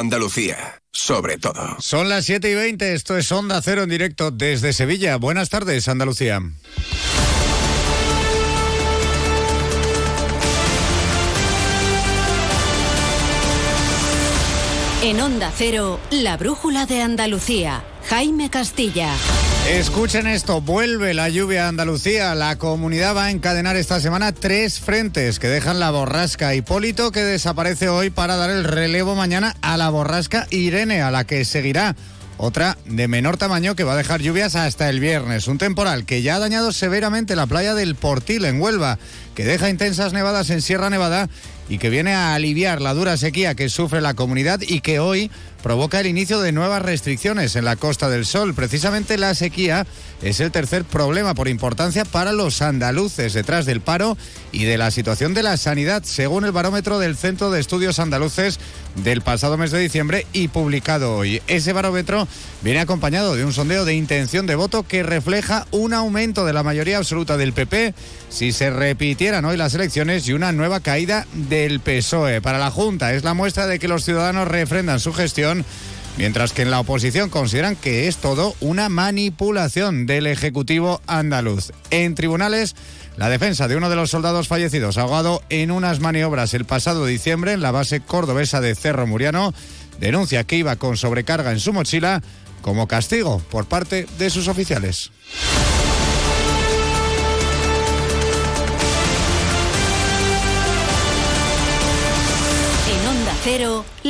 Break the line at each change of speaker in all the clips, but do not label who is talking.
Andalucía, sobre todo.
Son las 7 y 20, esto es Onda Cero en directo desde Sevilla. Buenas tardes, Andalucía.
En Onda Cero, la brújula de Andalucía. Jaime Castilla.
Escuchen esto, vuelve la lluvia a Andalucía. La comunidad va a encadenar esta semana tres frentes que dejan la borrasca Hipólito, que desaparece hoy para dar el relevo mañana a la borrasca Irene, a la que seguirá otra de menor tamaño que va a dejar lluvias hasta el viernes. Un temporal que ya ha dañado severamente la playa del Portil en Huelva, que deja intensas nevadas en Sierra Nevada y que viene a aliviar la dura sequía que sufre la comunidad y que hoy provoca el inicio de nuevas restricciones en la Costa del Sol. Precisamente la sequía es el tercer problema por importancia para los andaluces, detrás del paro y de la situación de la sanidad, según el barómetro del Centro de Estudios Andaluces del pasado mes de diciembre y publicado hoy. Ese barómetro viene acompañado de un sondeo de intención de voto que refleja un aumento de la mayoría absoluta del PP si se repitieran hoy las elecciones y una nueva caída del PSOE. Para la Junta es la muestra de que los ciudadanos refrendan su gestión mientras que en la oposición consideran que es todo una manipulación del Ejecutivo andaluz. En tribunales, la defensa de uno de los soldados fallecidos ahogado en unas maniobras el pasado diciembre en la base cordobesa de Cerro Muriano denuncia que iba con sobrecarga en su mochila como castigo por parte de sus oficiales.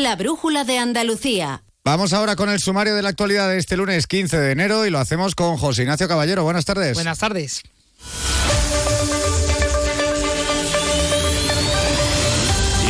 La brújula de Andalucía.
Vamos ahora con el sumario de la actualidad de este lunes 15 de enero y lo hacemos con José Ignacio Caballero. Buenas tardes.
Buenas tardes.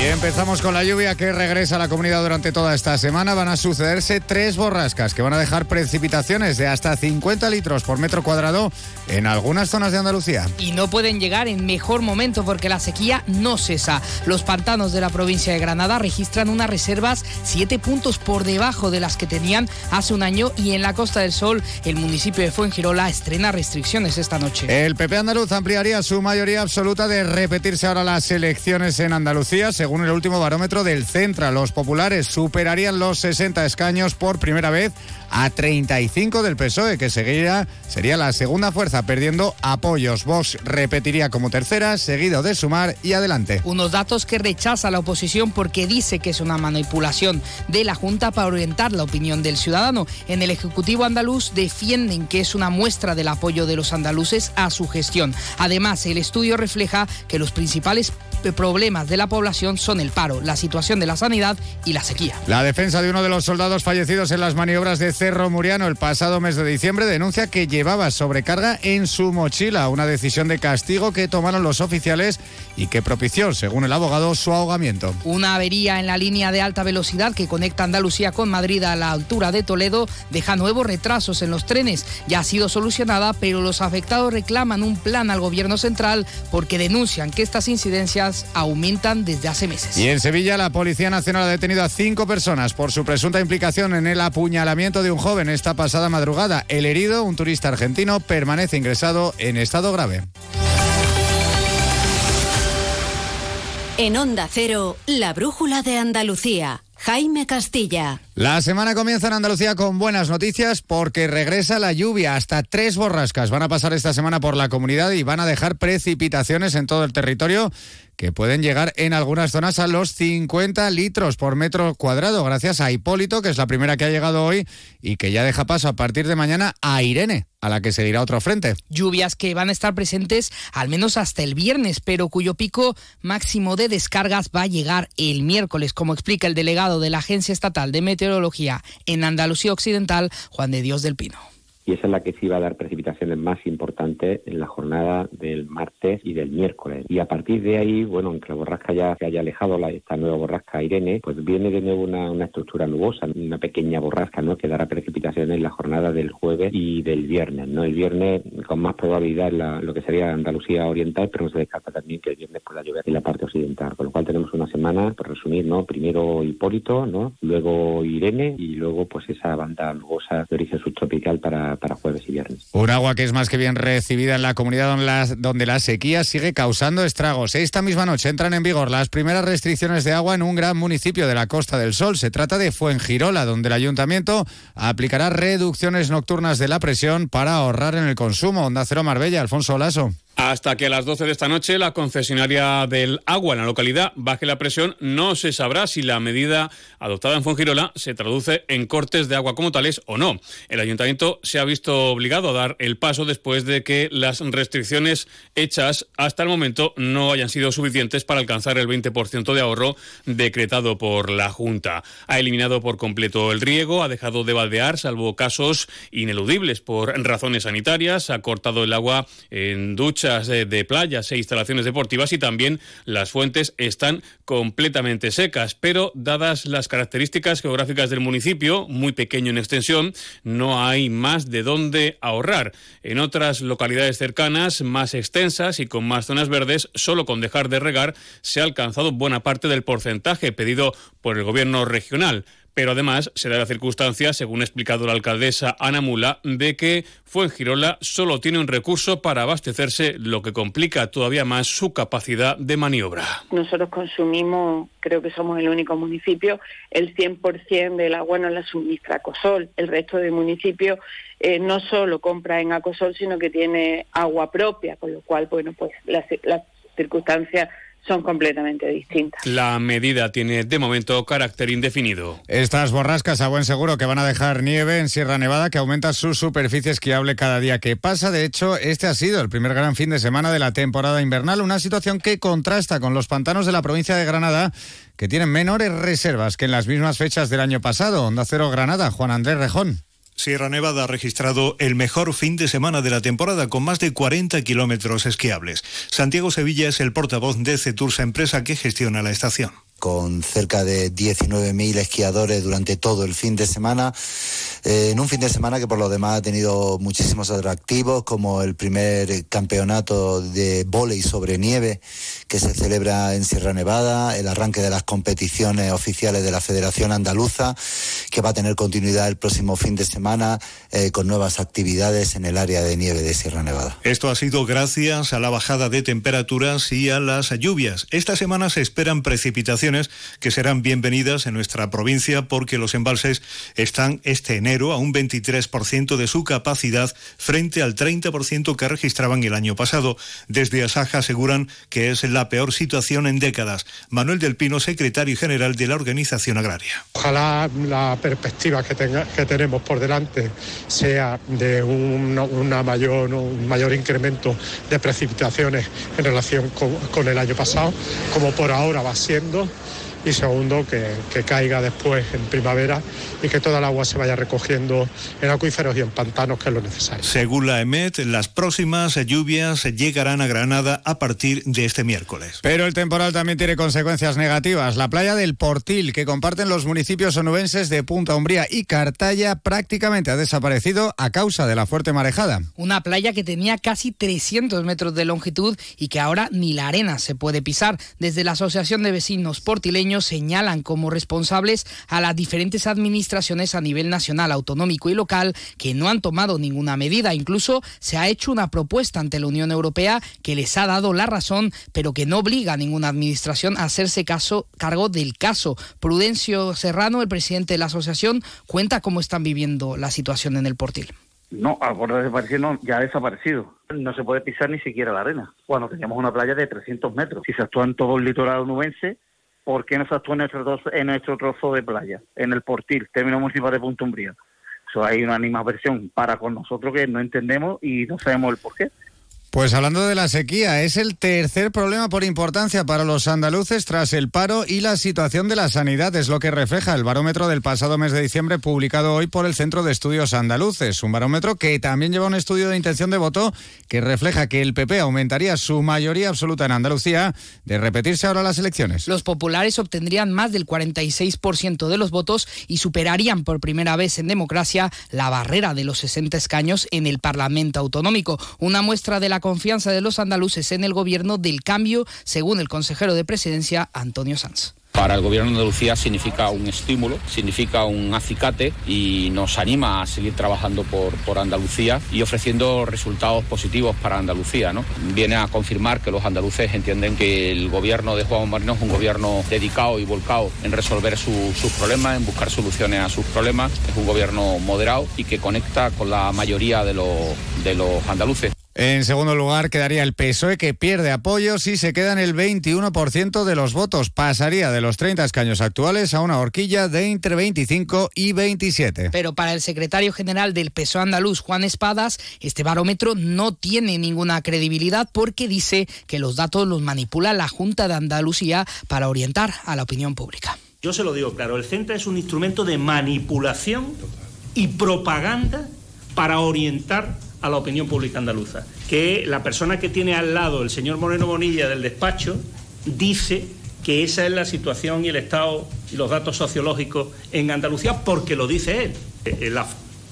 Y empezamos con la lluvia que regresa a la comunidad durante toda esta semana. Van a sucederse tres borrascas que van a dejar precipitaciones de hasta 50 litros por metro cuadrado en algunas zonas de Andalucía.
Y no pueden llegar en mejor momento porque la sequía no cesa. Los pantanos de la provincia de Granada registran unas reservas 7 puntos por debajo de las que tenían hace un año y en la Costa del Sol el municipio de Fuengirola estrena restricciones esta noche.
El PP andaluz ampliaría su mayoría absoluta de repetirse ahora las elecciones en Andalucía. Según el último barómetro del Centra, los populares superarían los 60 escaños por primera vez a 35 del PSOE, que seguiría, sería la segunda fuerza perdiendo apoyos. Vox repetiría como tercera, seguido de Sumar y adelante.
Unos datos que rechaza la oposición porque dice que es una manipulación de la Junta para orientar la opinión del ciudadano. En el Ejecutivo andaluz defienden que es una muestra del apoyo de los andaluces a su gestión. Además, el estudio refleja que los principales problemas de la población son el paro, la situación de la sanidad y la sequía.
La defensa de uno de los soldados fallecidos en las maniobras de Cerro Muriano el pasado mes de diciembre denuncia que llevaba sobrecarga en su mochila, una decisión de castigo que tomaron los oficiales y que propició, según el abogado, su ahogamiento.
Una avería en la línea de alta velocidad que conecta Andalucía con Madrid a la altura de Toledo deja nuevos retrasos en los trenes. Ya ha sido solucionada, pero los afectados reclaman un plan al gobierno central porque denuncian que estas incidencias aumentan desde hace meses.
Y en Sevilla, la Policía Nacional ha detenido a cinco personas por su presunta implicación en el apuñalamiento de un joven esta pasada madrugada. El herido, un turista argentino, permanece ingresado en estado grave.
En Onda Cero, la brújula de Andalucía. Jaime Castilla.
La semana comienza en Andalucía con buenas noticias porque regresa la lluvia. Hasta tres borrascas van a pasar esta semana por la comunidad y van a dejar precipitaciones en todo el territorio que pueden llegar en algunas zonas a los 50 litros por metro cuadrado, gracias a Hipólito, que es la primera que ha llegado hoy y que ya deja paso a partir de mañana a Irene, a la que seguirá otro frente.
Lluvias que van a estar presentes al menos hasta el viernes, pero cuyo pico máximo de descargas va a llegar el miércoles, como explica el delegado de la Agencia Estatal de Meteorología en Andalucía Occidental, Juan de Dios del Pino
y esa es la que sí va a dar precipitaciones más importantes en la jornada del martes y del miércoles. Y a partir de ahí, bueno, aunque la borrasca ya se haya alejado, esta nueva borrasca Irene, pues viene de nuevo una, una estructura nubosa, una pequeña borrasca, ¿no? Que dará precipitaciones en la jornada del jueves y del viernes, ¿no? El viernes con más probabilidad lo que sería Andalucía Oriental, pero se descarta también que el viernes pueda llover en la parte occidental, con lo cual tenemos una semana, por resumir, ¿no? Primero Hipólito, ¿no? Luego Irene y luego pues esa banda nubosa de origen subtropical para para jueves y viernes.
Un agua que es más que bien recibida en la comunidad donde la, sequía sigue causando estragos. Esta misma noche entran en vigor las primeras restricciones de agua en un gran municipio de la Costa del Sol. Se trata de Fuengirola, donde el ayuntamiento aplicará reducciones nocturnas de la presión para ahorrar en el consumo. Onda Cero Marbella, Alfonso Olaso.
Hasta que a las 12 de esta noche la concesionaria del agua en la localidad baje la presión, no se sabrá si la medida adoptada en Fongirola se traduce en cortes de agua como tales o no. El ayuntamiento se ha visto obligado a dar el paso después de que las restricciones hechas hasta el momento no hayan sido suficientes para alcanzar el 20% de ahorro decretado por la Junta. Ha eliminado por completo el riego, ha dejado de baldear, salvo casos ineludibles por razones sanitarias, ha cortado el agua en ducha de, playas e instalaciones deportivas y también las fuentes están completamente secas. Pero dadas las características geográficas del municipio, muy pequeño en extensión, no hay más de dónde ahorrar. En otras localidades cercanas, más extensas y con más zonas verdes, solo con dejar de regar se ha alcanzado buena parte del porcentaje pedido por el gobierno regional pero además se da la circunstancia, según ha explicado la alcaldesa Ana Mula, de que Fuengirola solo tiene un recurso para abastecerse, lo que complica todavía más su capacidad de maniobra.
Nosotros consumimos, creo que somos el único municipio, el 100% del agua nos la suministra Acosol. El resto de municipios eh, no solo compra en Acosol, sino que tiene agua propia, con lo cual, bueno, pues las, las circunstancias son completamente distintas.
La medida tiene de momento carácter indefinido.
Estas borrascas a buen seguro que van a dejar nieve en Sierra Nevada que aumenta su superficie esquiable cada día que pasa. De hecho, este ha sido el primer gran fin de semana de la temporada invernal, una situación que contrasta con los pantanos de la provincia de Granada que tienen menores reservas que en las mismas fechas del año pasado. Onda Cero Granada, Juan Andrés Rejón.
Sierra Nevada ha registrado el mejor fin de semana de la temporada con más de 40 kilómetros esquiables. Santiago Sevilla es el portavoz de Cetursa, empresa que gestiona la estación
con cerca de 19.000 esquiadores durante todo el fin de semana. Eh, en un fin de semana que por lo demás ha tenido muchísimos atractivos, como el primer campeonato de vóley sobre nieve que se celebra en Sierra Nevada, el arranque de las competiciones oficiales de la Federación Andaluza, que va a tener continuidad el próximo fin de semana eh, con nuevas actividades en el área de nieve de Sierra Nevada.
Esto ha sido gracias a la bajada de temperaturas y a las lluvias. Esta semana se esperan precipitaciones que serán bienvenidas en nuestra provincia porque los embalses están este enero a un 23% de su capacidad frente al 30% que registraban el año pasado. Desde Asaja aseguran que es la peor situación en décadas. Manuel del Pino, secretario general de la Organización Agraria.
Ojalá la perspectiva que, tenga, que tenemos por delante sea de un, una mayor, un mayor incremento de precipitaciones en relación con, con el año pasado, como por ahora va siendo y segundo, que, caiga después en primavera y que toda el agua se vaya recogiendo en acuíferos y en pantanos, que es lo necesario.
Según la EMET, las próximas lluvias llegarán a Granada a partir de este miércoles.
Pero el temporal también tiene consecuencias negativas. La playa del Portil, que comparten los municipios onubenses de Punta Umbría y Cartaya, prácticamente ha desaparecido a causa de la fuerte marejada.
Una playa que tenía casi 300 metros de longitud y que ahora ni la arena se puede pisar. Desde la Asociación de Vecinos Portileños señalan como responsables a las diferentes administraciones a nivel nacional, autonómico y local que no han tomado ninguna medida. Incluso se ha hecho una propuesta ante la Unión Europea que les ha dado la razón, pero que no obliga a ninguna administración a hacerse caso, cargo del caso. Prudencio Serrano, el presidente de la asociación, cuenta cómo están viviendo la situación en el Portil.
No, ahora desaparecer ya ha desaparecido. No se puede pisar ni siquiera la arena. Cuando teníamos una playa de 300 metros. Si se actúa en todo el litoral onubense, ¿por qué no se actúa en nuestro, en nuestro trozo de playa, en el Portil, término municipal de Punta Umbría? Eso hay una animación para con nosotros que no entendemos y no sabemos el por qué.
Pues hablando de la sequía, es el tercer problema por importancia para los andaluces tras el paro y la situación de la sanidad, es lo que refleja el barómetro del pasado mes de diciembre publicado hoy por el Centro de Estudios Andaluces, un barómetro que también lleva un estudio de intención de voto que refleja que el PP aumentaría su mayoría absoluta en Andalucía de repetirse ahora las elecciones.
Los populares obtendrían más del 46% de los votos y superarían por primera vez en democracia la barrera de los 60 escaños en el Parlamento Autonómico, una muestra de confianza de los andaluces en el gobierno del cambio, según el consejero de presidencia Antonio Sanz.
Para el Gobierno de Andalucía significa un estímulo, significa un acicate y nos anima a seguir trabajando por, Andalucía y ofreciendo resultados positivos para Andalucía. ¿no? Viene a confirmar que los andaluces entienden que el Gobierno de Juan Marino es un gobierno dedicado y volcado en resolver sus problemas, en buscar soluciones a sus problemas. Es un gobierno moderado y que conecta con la mayoría de los andaluces.
En segundo lugar quedaría el PSOE que pierde apoyo si se queda en el 21% de los votos. Pasaría de los 30 escaños actuales a una horquilla de entre 25 y 27.
Pero para el secretario general del PSOE andaluz, Juan Espadas, este barómetro no tiene ninguna credibilidad porque dice que los datos los manipula la Junta de Andalucía para orientar a la opinión pública.
Yo se lo digo claro, el CENTRA es un instrumento de manipulación y propaganda para orientar a la opinión pública andaluza. Que la persona que tiene al lado, el señor Moreno Bonilla del despacho, dice que esa es la situación y el estado y los datos sociológicos en Andalucía porque lo dice él. Eh, la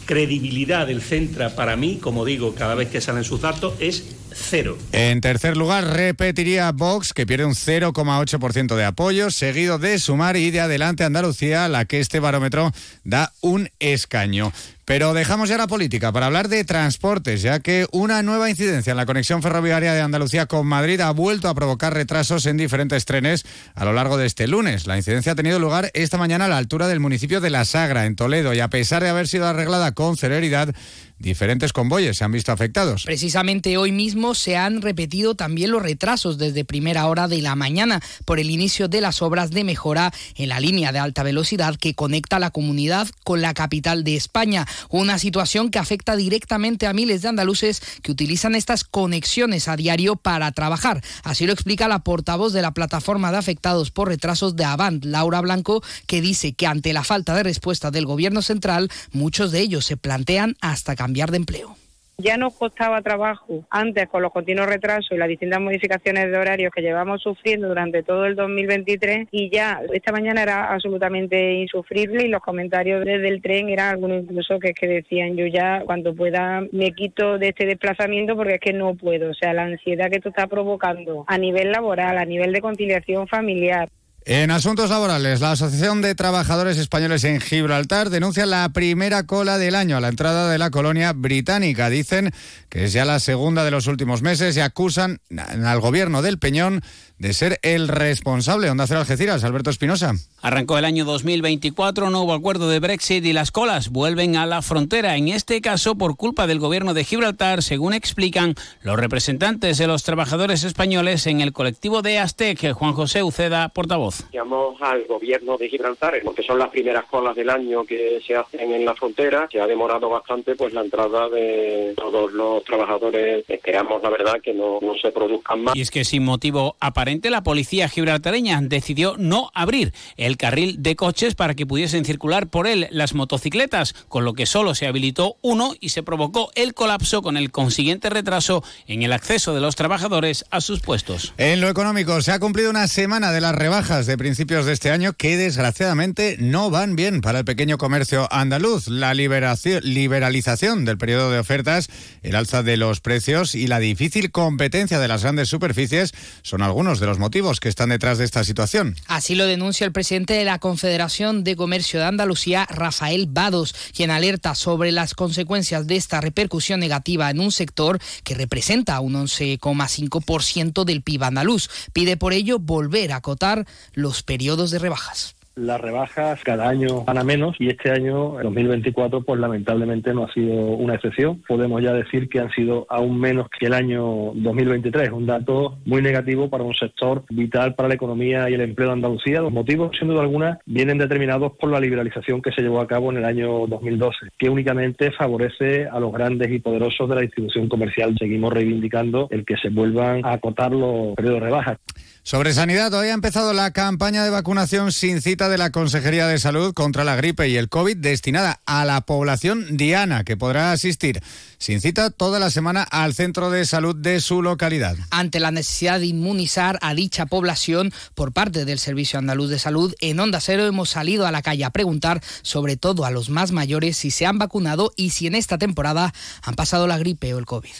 credibilidad del Centra para mí, como digo cada vez que salen sus datos, es cero.
En tercer lugar, repetiría Vox, que pierde un 0,8% de apoyo, seguido de Sumar y de Adelante Andalucía, la que este barómetro da un escaño. Pero dejamos ya la política para hablar de transportes, ya que una nueva incidencia en la conexión ferroviaria de Andalucía con Madrid ha vuelto a provocar retrasos en diferentes trenes a lo largo de este lunes. La incidencia ha tenido lugar esta mañana a la altura del municipio de La Sagra, en Toledo, y a pesar de haber sido arreglada con celeridad, diferentes convoyes se han visto afectados.
Precisamente hoy mismo se han repetido también los retrasos desde primera hora de la mañana por el inicio de las obras de mejora en la línea de alta velocidad que conecta la comunidad con la capital de España. Una situación que afecta directamente a miles de andaluces que utilizan estas conexiones a diario para trabajar. Así lo explica la portavoz de la plataforma de afectados por retrasos de Avant, Laura Blanco, que dice que ante la falta de respuesta del gobierno central, muchos de ellos se plantean hasta cambiar cambiar de empleo.
Ya nos costaba trabajo antes con los continuos retrasos y las distintas modificaciones de horarios que llevamos sufriendo durante todo el 2023 y ya esta mañana era absolutamente insufrible y los comentarios desde el tren eran algunos incluso que, que decían yo ya cuando pueda me quito de este desplazamiento porque es que no puedo. O sea, la ansiedad que esto está provocando a nivel laboral, a nivel de conciliación familiar.
En asuntos laborales, la Asociación de Trabajadores Españoles en Gibraltar denuncia la primera cola del año a la entrada de la colonia británica. Dicen que es ya la segunda de los últimos meses y acusan al gobierno del Peñón de ser el responsable. Onda Cero Algeciras, Alberto Espinosa.
Arrancó el año 2024, no hubo acuerdo de Brexit y las colas vuelven a la frontera. En este caso, por culpa del gobierno de Gibraltar, según explican los representantes de los trabajadores españoles en el colectivo de Aztec, Juan José Uceda, portavoz.
Llamamos al gobierno de Gibraltar, porque son las primeras colas del año que se hacen en la frontera. Se ha demorado bastante pues la entrada de todos los trabajadores. Esperamos, la verdad, que no, no se produzcan más.
Y es que sin motivo aparente la policía gibraltareña decidió no abrir el carril de coches para que pudiesen circular por él las motocicletas, con lo que solo se habilitó uno y se provocó el colapso con el consiguiente retraso en el acceso de los trabajadores a sus puestos.
En lo económico, se ha cumplido una semana de las rebajas de principios de este año que desgraciadamente no van bien para el pequeño comercio andaluz. La liberalización del periodo de ofertas, el alza de los precios y la difícil competencia de las grandes superficies son algunos de los motivos que están detrás de esta situación.
Así lo denuncia el presidente de la Confederación de Comercio de Andalucía, Rafael Vados, quien alerta sobre las consecuencias de esta repercusión negativa en un sector que representa un 11,5% del PIB andaluz. Pide por ello volver a acotar los periodos de rebajas
las rebajas cada año van a menos y este año, 2024, pues lamentablemente no ha sido una excepción. Podemos ya decir que han sido aún menos que el año 2023, un dato muy negativo para un sector vital para la economía y el empleo de Andalucía. Los motivos, sin duda alguna, vienen determinados por la liberalización que se llevó a cabo en el año 2012, que únicamente favorece a los grandes y poderosos de la distribución comercial. Seguimos reivindicando el que se vuelvan a acotar los periodos de rebajas.
Sobre sanidad, hoy ha empezado la campaña de vacunación sin cita de la Consejería de Salud contra la gripe y el COVID destinada a la población diana, que podrá asistir sin cita toda la semana al centro de salud de su localidad.
Ante la necesidad de inmunizar a dicha población por parte del Servicio Andaluz de Salud, en Onda Cero hemos salido a la calle a preguntar sobre todo a los más mayores si se han vacunado y si en esta temporada han pasado la gripe o el COVID.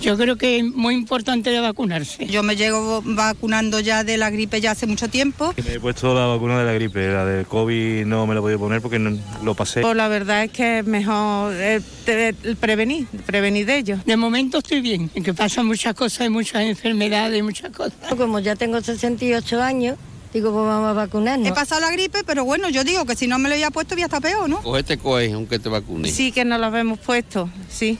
Yo creo que es muy importante de vacunarse.
Yo me llevo vacunando ya de la gripe ya hace mucho tiempo.
Me he puesto la vacuna de la gripe, la del COVID no me la he podido poner porque no, lo pasé.
Pues la verdad es que es mejor eh, te- prevenir, prevenir de ello.
De momento estoy bien, en que pasan muchas cosas, hay muchas enfermedades, muchas cosas.
Como ya tengo 68 años, digo, pues vamos a vacunarnos.
He pasado la gripe, pero bueno, yo digo que si no me lo había puesto, había estado peor, ¿no?
Cogete coge, aunque te vacunes.
Sí que nos lo hemos puesto, sí.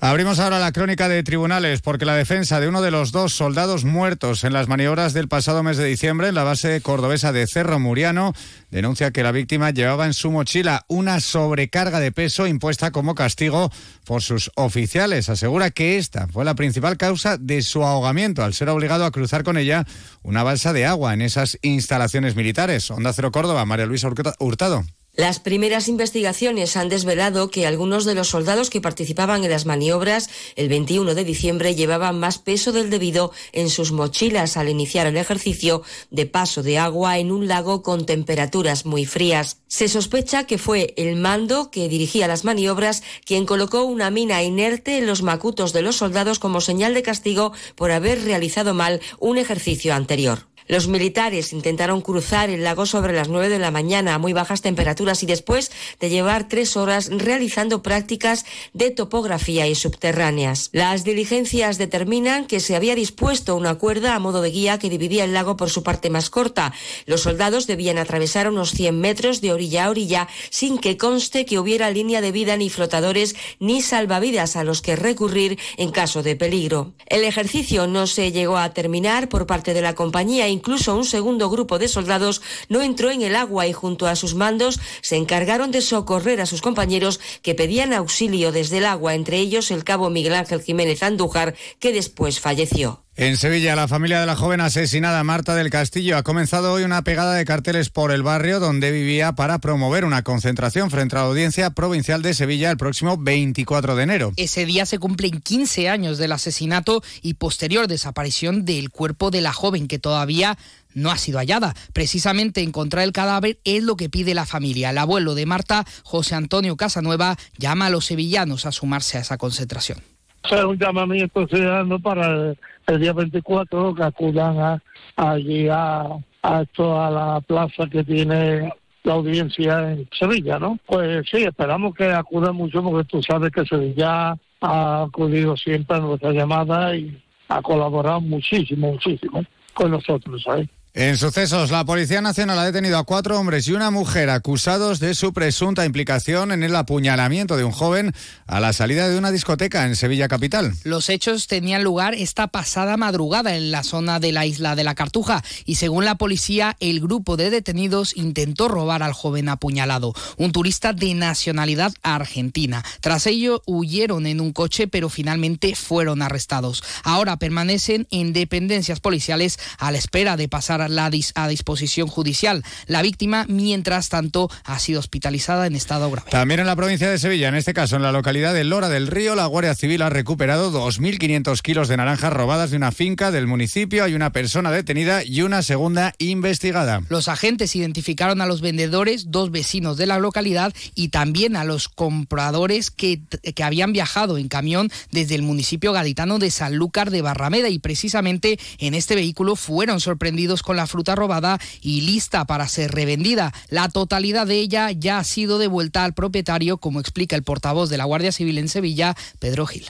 Abrimos ahora la crónica de tribunales porque la defensa de uno de los dos soldados muertos en las maniobras del pasado mes de diciembre en la base cordobesa de Cerro Muriano denuncia que la víctima llevaba en su mochila una sobrecarga de peso impuesta como castigo por sus oficiales. Asegura que esta fue la principal causa de su ahogamiento al ser obligado a cruzar con ella una balsa de agua en esas instalaciones militares. Onda Cero Córdoba, María Luisa Hurtado.
Las primeras investigaciones han desvelado que algunos de los soldados que participaban en las maniobras el 21 de diciembre llevaban más peso del debido en sus mochilas al iniciar el ejercicio de paso de agua en un lago con temperaturas muy frías. Se sospecha que fue el mando que dirigía las maniobras quien colocó una mina inerte en los macutos de los soldados como señal de castigo por haber realizado mal un ejercicio anterior. Los militares intentaron cruzar el lago sobre las 9 de la mañana a muy bajas temperaturas y después de llevar tres horas realizando prácticas de topografía y subterráneas. Las diligencias determinan que se había dispuesto una cuerda a modo de guía que dividía el lago por su parte más corta. Los soldados debían atravesar unos 100 metros de orilla a orilla sin que conste que hubiera línea de vida ni flotadores ni salvavidas a los que recurrir en caso de peligro. El ejercicio no se llegó a terminar por parte de la compañía incluso un segundo grupo de soldados no entró en el agua y junto a sus mandos se encargaron de socorrer a sus compañeros que pedían auxilio desde el agua, entre ellos el cabo Miguel Ángel Jiménez Andújar, que después falleció.
En Sevilla, la familia de la joven asesinada Marta del Castillo ha comenzado hoy una pegada de carteles por el barrio donde vivía para promover una concentración frente a la Audiencia Provincial de Sevilla el próximo 24 de enero.
Ese día se cumplen 15 años del asesinato y posterior desaparición del cuerpo de la joven que todavía no ha sido hallada. Precisamente encontrar el cadáver es lo que pide la familia. El abuelo de Marta, José Antonio Casanueva, llama a los sevillanos a sumarse a esa concentración.
Es un llamamiento ciudadano para el, día 24 que acudan a, allí a, a, esto, a la plaza que tiene la audiencia en Sevilla, ¿no? Pues sí, esperamos que acudan mucho porque tú sabes que Sevilla ha acudido siempre a nuestra llamada y ha colaborado muchísimo, muchísimo con nosotros, ¿sabes?
En sucesos, la Policía Nacional ha detenido a cuatro hombres y una mujer acusados de su presunta implicación en el apuñalamiento de un joven a la salida de una discoteca en Sevilla Capital.
Los hechos tenían lugar esta pasada madrugada en la zona de la isla de la Cartuja y según la policía el grupo de detenidos intentó robar al joven apuñalado, un turista de nacionalidad argentina. Tras ello huyeron en un coche pero finalmente fueron arrestados. Ahora permanecen en dependencias policiales a la espera de pasar la dis a disposición judicial. La víctima, mientras tanto, ha sido hospitalizada en estado grave.
También en la provincia de Sevilla, en este caso en la localidad de Lora del Río, la Guardia Civil ha recuperado 2.500 kilos de naranjas robadas de una finca del municipio. Hay una persona detenida y una segunda investigada.
Los agentes identificaron a los vendedores, dos vecinos de la localidad y también a los compradores que, que habían viajado en camión desde el municipio gaditano de Sanlúcar de Barrameda y precisamente en este vehículo fueron sorprendidos con la fruta robada y lista para ser revendida. La totalidad de ella ya ha sido devuelta al propietario, como explica el portavoz de la Guardia Civil en Sevilla, Pedro Gil.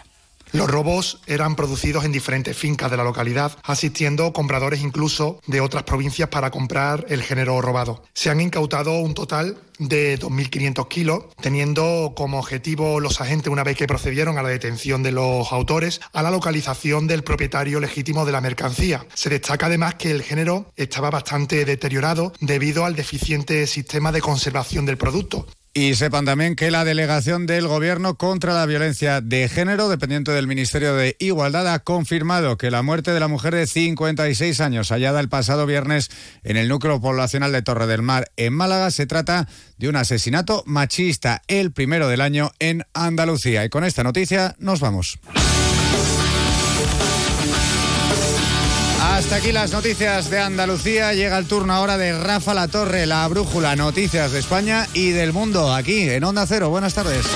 Los robos eran producidos en diferentes fincas de la localidad, asistiendo compradores incluso de otras provincias para comprar el género robado. Se han incautado un total de 2.500 kilos, teniendo como objetivo los agentes, una vez que procedieron a la detención de los autores, a la localización del propietario legítimo de la mercancía. Se destaca además que el género estaba bastante deteriorado debido al deficiente sistema de conservación del producto.
Y sepan también que la delegación del Gobierno contra la violencia de género, dependiente del Ministerio de Igualdad, ha confirmado que la muerte de la mujer de 56 años, hallada el pasado viernes en el núcleo poblacional de Torre del Mar, en Málaga, se trata de un asesinato machista, el primero del año en Andalucía. Y con esta noticia nos vamos. Hasta aquí las noticias de Andalucía. Llega el turno ahora de Rafa La Torre, la brújula, noticias de España y del mundo, aquí en Onda Cero. Buenas tardes.